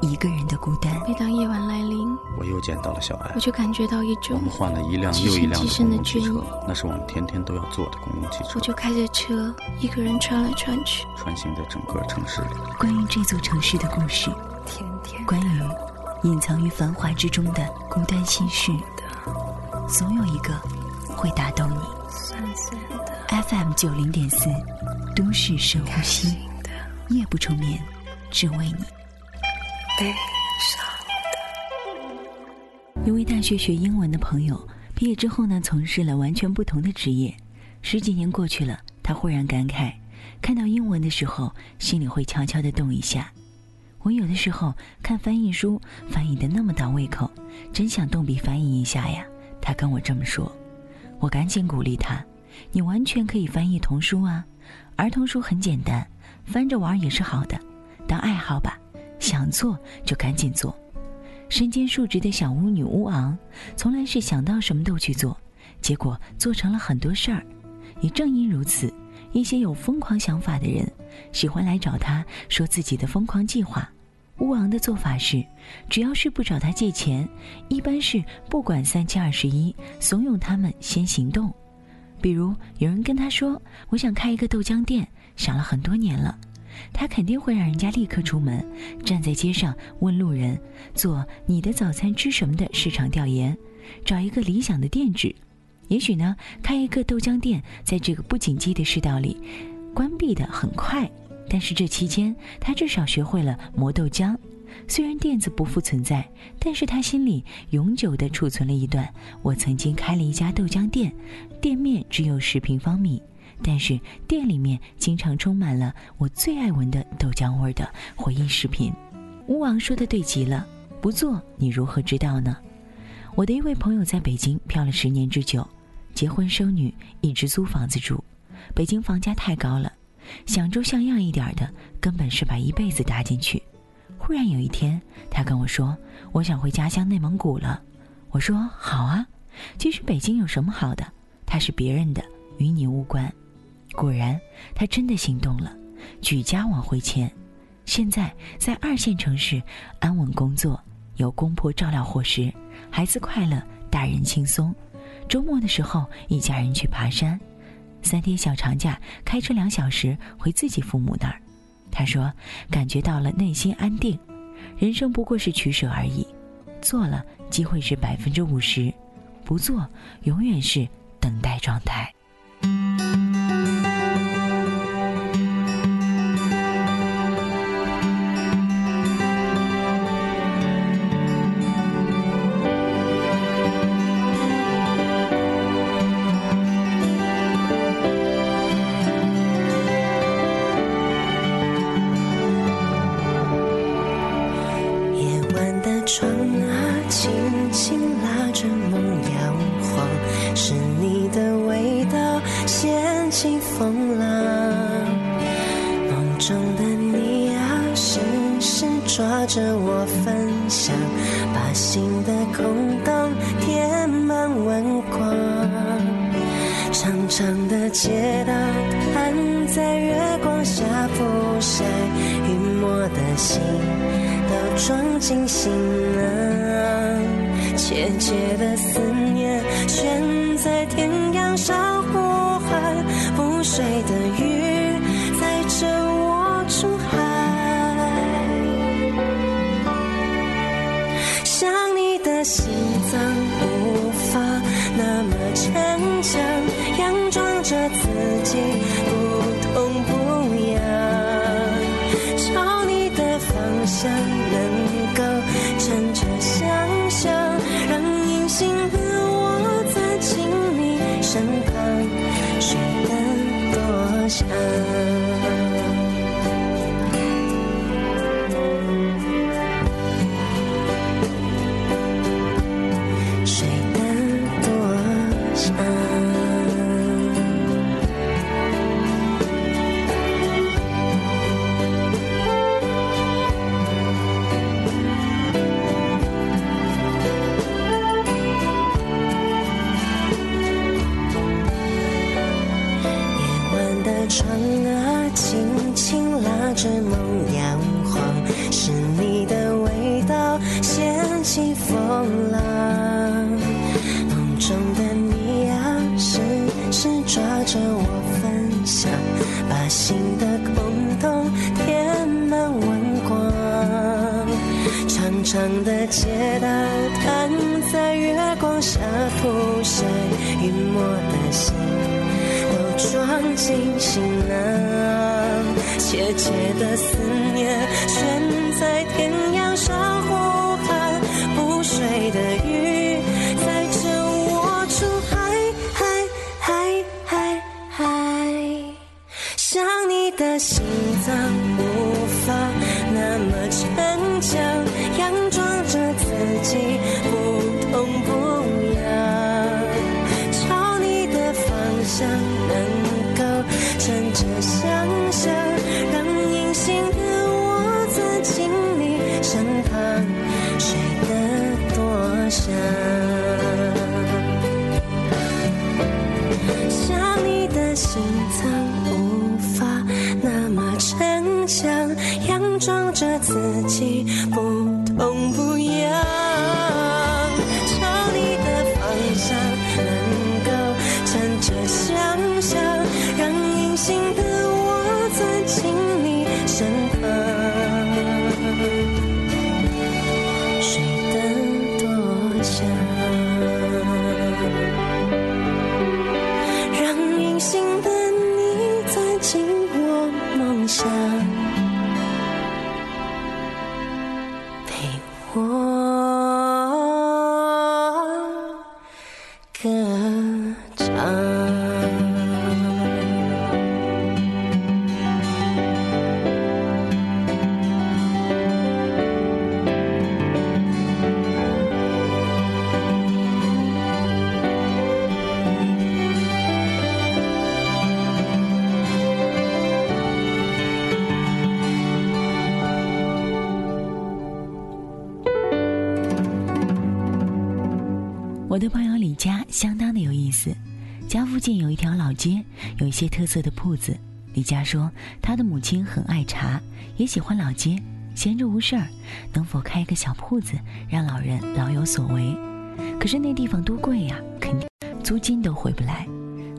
一个人的孤单。每当夜晚来临，我又见到了小艾，我就感觉到一种我们换了一辆又一辆的公共汽车，那是我们天天都要坐的公共汽车。我就开着车，一个人穿来穿去，穿行在整个城市里。关于这座城市的故事，天天关于隐藏于繁华之中的孤单心事，总有一个会打动你。酸酸的 FM 九零点四，都市深呼吸，夜不成眠，只为你。悲伤的。一位大学学英文的朋友，毕业之后呢，从事了完全不同的职业。十几年过去了，他忽然感慨：看到英文的时候，心里会悄悄的动一下。我有的时候看翻译书，翻译的那么倒胃口，真想动笔翻译一下呀。他跟我这么说，我赶紧鼓励他：你完全可以翻译童书啊，儿童书很简单，翻着玩也是好的，当爱好吧。想做就赶紧做，身兼数职的小巫女巫昂，从来是想到什么都去做，结果做成了很多事儿。也正因如此，一些有疯狂想法的人，喜欢来找他说自己的疯狂计划。巫昂的做法是，只要是不找他借钱，一般是不管三七二十一，怂恿他们先行动。比如有人跟他说：“我想开一个豆浆店，想了很多年了。”他肯定会让人家立刻出门，站在街上问路人，做你的早餐吃什么的市场调研，找一个理想的店址。也许呢，开一个豆浆店，在这个不景气的世道里，关闭的很快。但是这期间，他至少学会了磨豆浆。虽然店子不复存在，但是他心里永久地储存了一段：我曾经开了一家豆浆店，店面只有十平方米。但是店里面经常充满了我最爱闻的豆浆味的回忆视频。巫王说的对极了，不做你如何知道呢？我的一位朋友在北京漂了十年之久，结婚生女一直租房子住，北京房价太高了，想住像样一点的，根本是把一辈子搭进去。忽然有一天，他跟我说：“我想回家乡内蒙古了。”我说：“好啊，其实北京有什么好的？它是别人的，与你无关。”果然，他真的行动了，举家往回迁。现在在二线城市安稳工作，有公婆照料伙食，孩子快乐，大人轻松。周末的时候，一家人去爬山，三天小长假开车两小时回自己父母那儿。他说，感觉到了内心安定。人生不过是取舍而已，做了机会是百分之五十，不做永远是等待状态。街道摊在月光下浮晒，云墨的心都装进行囊。切切的思念悬在天涯上呼喊，不睡的鱼自轻轻拉着梦摇晃，是你的味道掀起风浪。梦中的你啊，时时抓着我分享，把心的空洞填满温光。长长的街道，躺在月光下铺晒，晕没的心。装进行囊，切切的思念悬在天涯上呼喊，不睡的鱼载着我出海，海海海海，想你的心脏无法那么逞强，佯装着自己心脏无法那么逞强，佯装着自己不附近有一条老街，有一些特色的铺子。李佳说，他的母亲很爱茶，也喜欢老街，闲着无事儿，能否开个小铺子，让老人老有所为？可是那地方多贵呀，肯定租金都回不来，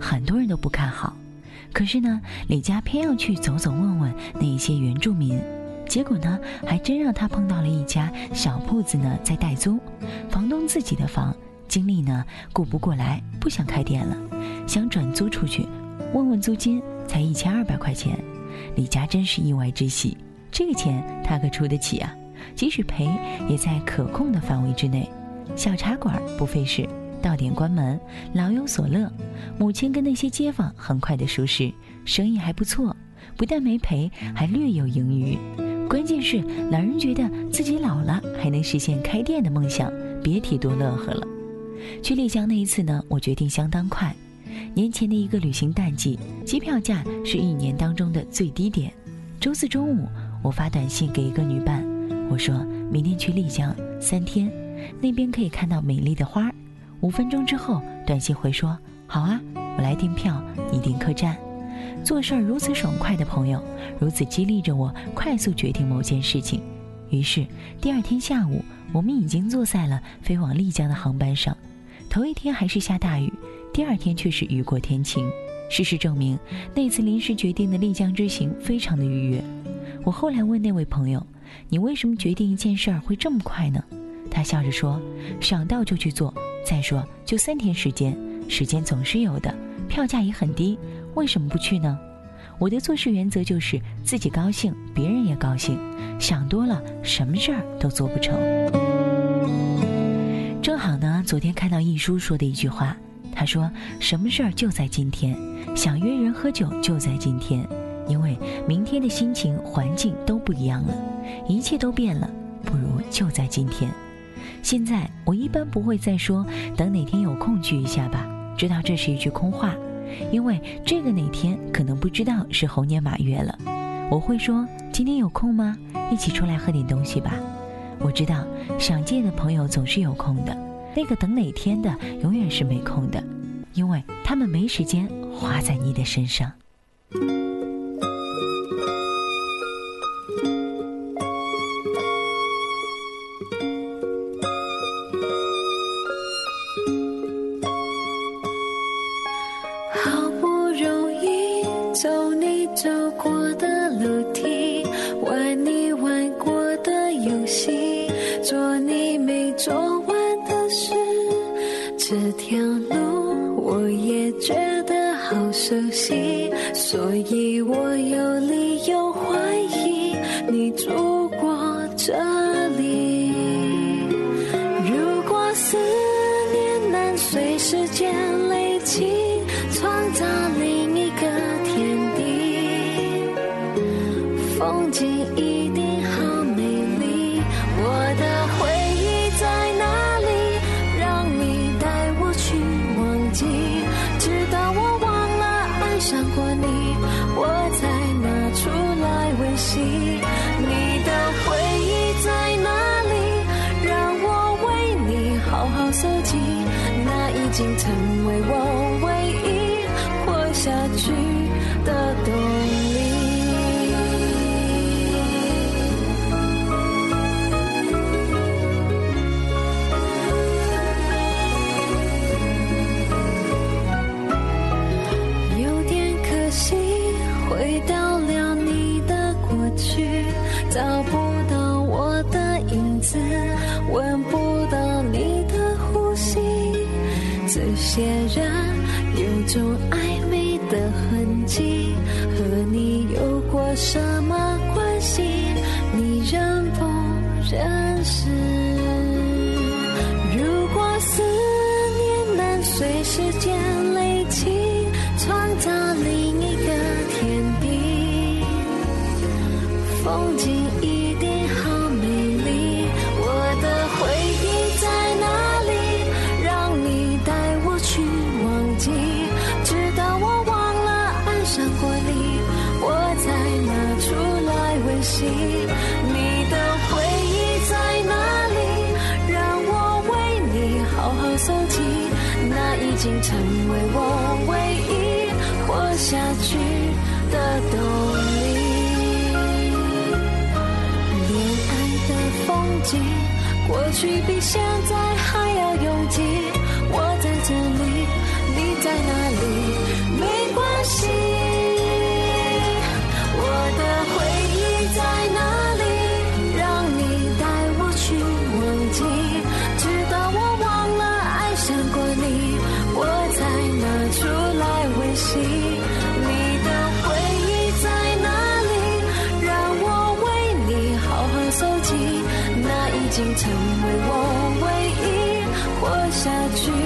很多人都不看好。可是呢，李佳偏要去走走问问那一些原住民，结果呢，还真让他碰到了一家小铺子呢，在代租，房东自己的房。精力呢顾不过来，不想开店了，想转租出去，问问租金才一千二百块钱，李家真是意外之喜，这个钱他可出得起啊，即使赔也在可控的范围之内。小茶馆不费事，到点关门，老有所乐。母亲跟那些街坊很快的熟识，生意还不错，不但没赔，还略有盈余。关键是老人觉得自己老了还能实现开店的梦想，别提多乐呵了。去丽江那一次呢，我决定相当快。年前的一个旅行淡季，机票价是一年当中的最低点。周四中午，我发短信给一个女伴，我说明天去丽江三天，那边可以看到美丽的花。五分钟之后，短信回说：“好啊，我来订票，你订客栈。”做事儿如此爽快的朋友，如此激励着我快速决定某件事情。于是第二天下午，我们已经坐在了飞往丽江的航班上。头一天还是下大雨，第二天却是雨过天晴。事实证明，那次临时决定的丽江之行非常的愉悦。我后来问那位朋友：“你为什么决定一件事儿会这么快呢？”他笑着说：“想到就去做。再说，就三天时间，时间总是有的，票价也很低，为什么不去呢？”我的做事原则就是自己高兴，别人也高兴。想多了，什么事儿都做不成。正好呢，昨天看到易叔说的一句话，他说：“什么事儿就在今天，想约人喝酒就在今天，因为明天的心情、环境都不一样了，一切都变了，不如就在今天。”现在我一般不会再说“等哪天有空聚一下吧”，知道这是一句空话，因为这个哪天可能不知道是猴年马月了。我会说：“今天有空吗？一起出来喝点东西吧。”我知道想见的朋友总是有空的，那个等哪天的永远是没空的，因为他们没时间花在你的身上。熟悉，所以我有理由怀疑你住过这里。想过你我才拿出来温习。有什么关系？你认不认识？如果思念能随时间累积，创造另一个天地。风景。息，你的回忆在哪里？让我为你好好搜集，那已经成为我唯一活下去的动力。恋爱的风景，过去比现在还要拥挤。下去